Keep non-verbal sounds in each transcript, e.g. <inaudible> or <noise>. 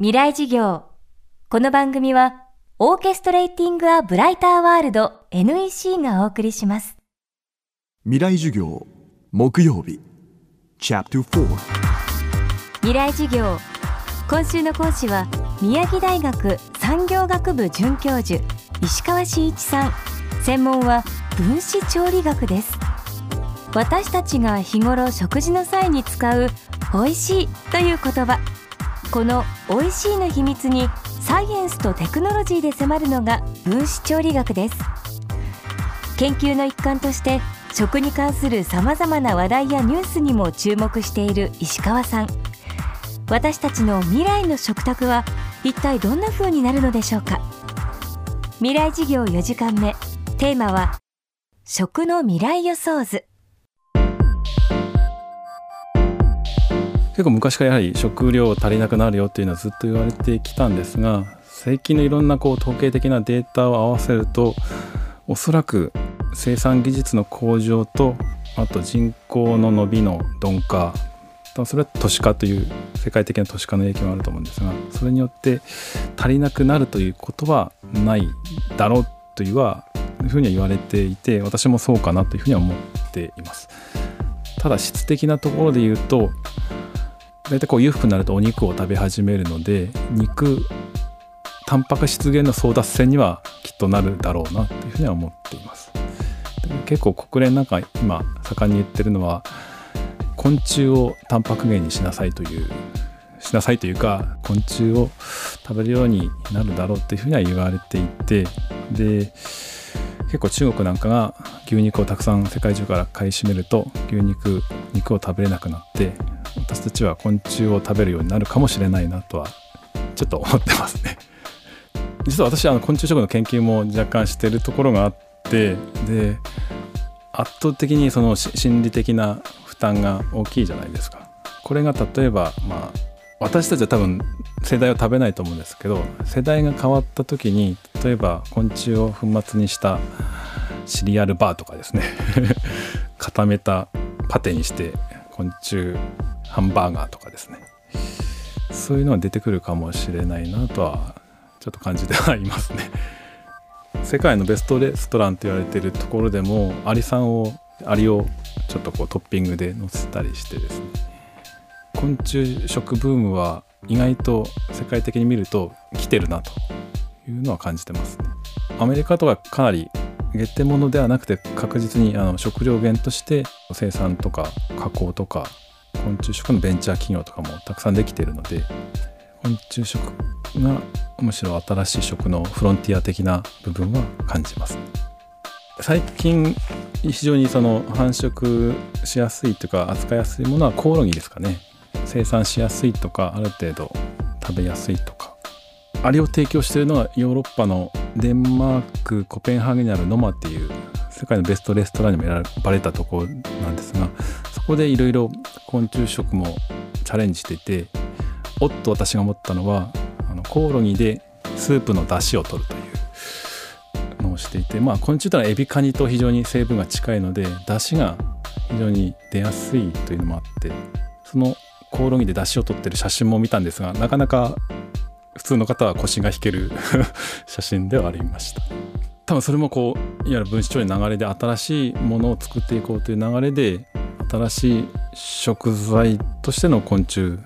未来事業。この番組はオーケストレーティング・ア・ブライター・ワールド NEC がお送りします。未来授業木曜日。未来事業。今週の講師は宮城大学産業学部准教授石川真一さん。専門は分子調理学です。私たちが日頃食事の際に使う美味しいという言葉この美味しいの秘密にサイエンスとテクノロジーで迫るのが分子調理学です。研究の一環として食に関するさまざまな話題やニュースにも注目している石川さん。私たちの未来の食卓は一体どんな風になるのでしょうか。未来事業4時間目。テーマは食の未来予想図。結構昔からやはり食料足りなくなるよっていうのはずっと言われてきたんですが最近のいろんなこう統計的なデータを合わせるとおそらく生産技術の向上とあと人口の伸びの鈍化それは都市化という世界的な都市化の影響があると思うんですがそれによって足りなくなるということはないだろうというはいうふうには言われていて私もそうかなというふうには思っています。ただ質的なところで言うと大体こう裕福になるとお肉を食べ始めるので肉タンパク質源の争奪戦にはきっとなるだろうなというふうには思っています。結構国連なんか今盛んに言ってるのは昆虫をタンパク源にしなさいというしなさいというか昆虫を食べるようになるだろうというふうには言われていてで結構中国なんかが牛肉をたくさん世界中から買い占めると牛肉肉を食べれなくなって私たちは昆虫を食べるようになるかもしれないなとはちょっと思ってますね。<laughs> 実は私あの昆虫食の研究も若干してるところがあってで圧倒的にその心理的な負担が大きいじゃないですか。これが例えばまあ私たちは多分世代を食べないと思うんですけど世代が変わった時に例えば昆虫を粉末にしたシリアルバーとかですね <laughs> 固めたパテにして昆虫ハンバーガーとかですね。そういうのが出てくるかもしれないなとはちょっと感じてはいますね。世界のベストレストランと言われてるところでもアリさんをアリをちょっとこうトッピングで乗せたりしてですね。昆虫食ブームは意外と世界的に見ると来てるなというのは感じてますね。アメリカとはかなり下手物ではなくて確実にあの食料源として生産とか加工とか昆虫食のベンチャー企業とかもたくさんできているので昆虫食がむしろ新しい食のフロンティア的な部分は感じます。最近非常にその繁殖しやすいというか扱いやすいものはコオロギですかね生産しやすいとかある程度食べやすいとかアリを提供しているのはヨーロッパのデンマークコペンハーゲンにあるノマっていう世界のベストレストランにも選ばれたところなんですがそこでいろいろ昆虫食もチャレンジしていておっと私が思ったのはあのコオロギでスープの出汁を取るというのをしていてまあ昆虫というのはエビカニと非常に成分が近いので出汁が非常に出やすいというのもあってそのコオロギで出汁を取ってる写真も見たんですがなかなか普通の方は腰が引ける <laughs> 写真ではありました。多分それもこういわゆる分子調理の流れで新しいものを作っていこうという流れで新しい食材としての昆虫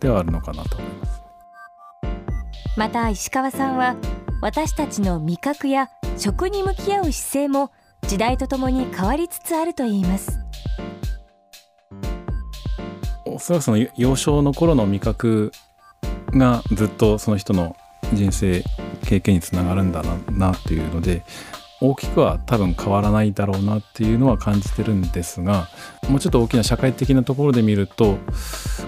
ではあるのかなと思います。また石川さんは私たちの味覚や食に向き合う姿勢も時代とともに変わりつつあるといいます。おそらくその幼少の頃の味覚がずっとその人の人生経験につながるんだなっていうので大きくは多分変わらないだろうなっていうのは感じてるんですがもうちょっと大きな社会的なところで見ると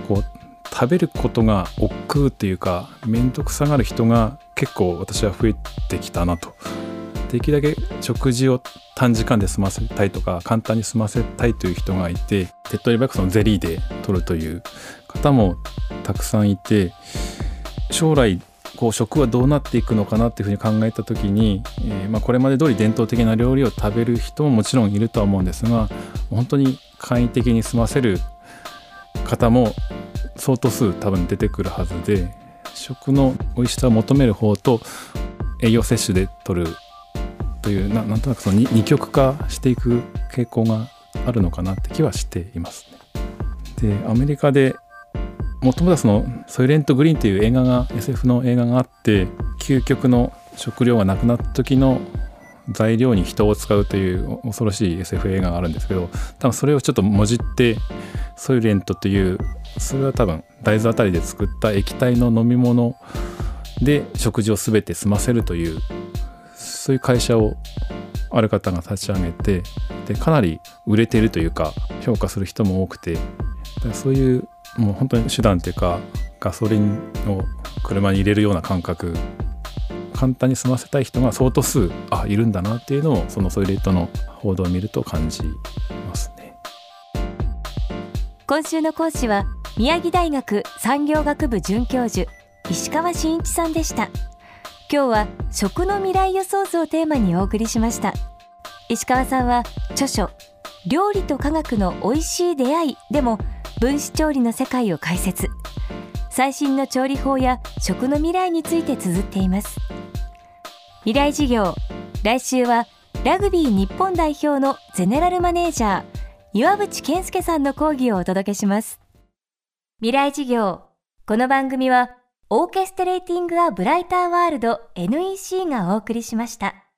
こう食べることが億劫っていうか面倒くさがる人が結構私は増えてきたなと。できるだけ食事を短時間で済ませたいとか簡単に済ませたいという人がいて手っ取り早くそのゼリーで取るという方もたくさんいて将来こう食はどうなっていくのかなっていうふうに考えた時に、えー、まあ、これまで通り伝統的な料理を食べる人ももちろんいるとは思うんですが本当に簡易的に済ませる方も相当数多分出てくるはずで食の美味しさを求める方と栄養摂取で取るというななんとなくその二極化していく傾向があるのかなって気はしていますね。でアメリカでもともとはその「ソイレント・グリーン」という映画が SF の映画があって究極の食料がなくなった時の材料に人を使うという恐ろしい SF 映画があるんですけど多分それをちょっともじってソイレントというそれは多分大豆あたりで作った液体の飲み物で食事を全て済ませるというそういう会社をある方が立ち上げてでかなり売れてるというか評価する人も多くてそういうもう本当に手段というかガソリンを車に入れるような感覚。簡単に済ませたい人が相当数あいるんだなっていうのをそのソイレットの報道を見ると感じますね。今週の講師は宮城大学産業学部准教授石川真一さんでした。今日は食の未来予想図をテーマにお送りしました。石川さんは著書料理と科学の美味しい出会いでも分子調理の世界を解説。最新の調理法や食の未来について綴っています。未来事業来週はラグビー日本代表のゼネラルマネージャー岩渕健介さんの講義をお届けします。未来事業この番組はオーケストレーティング・ア・ブライター・ワールド NEC がお送りしました。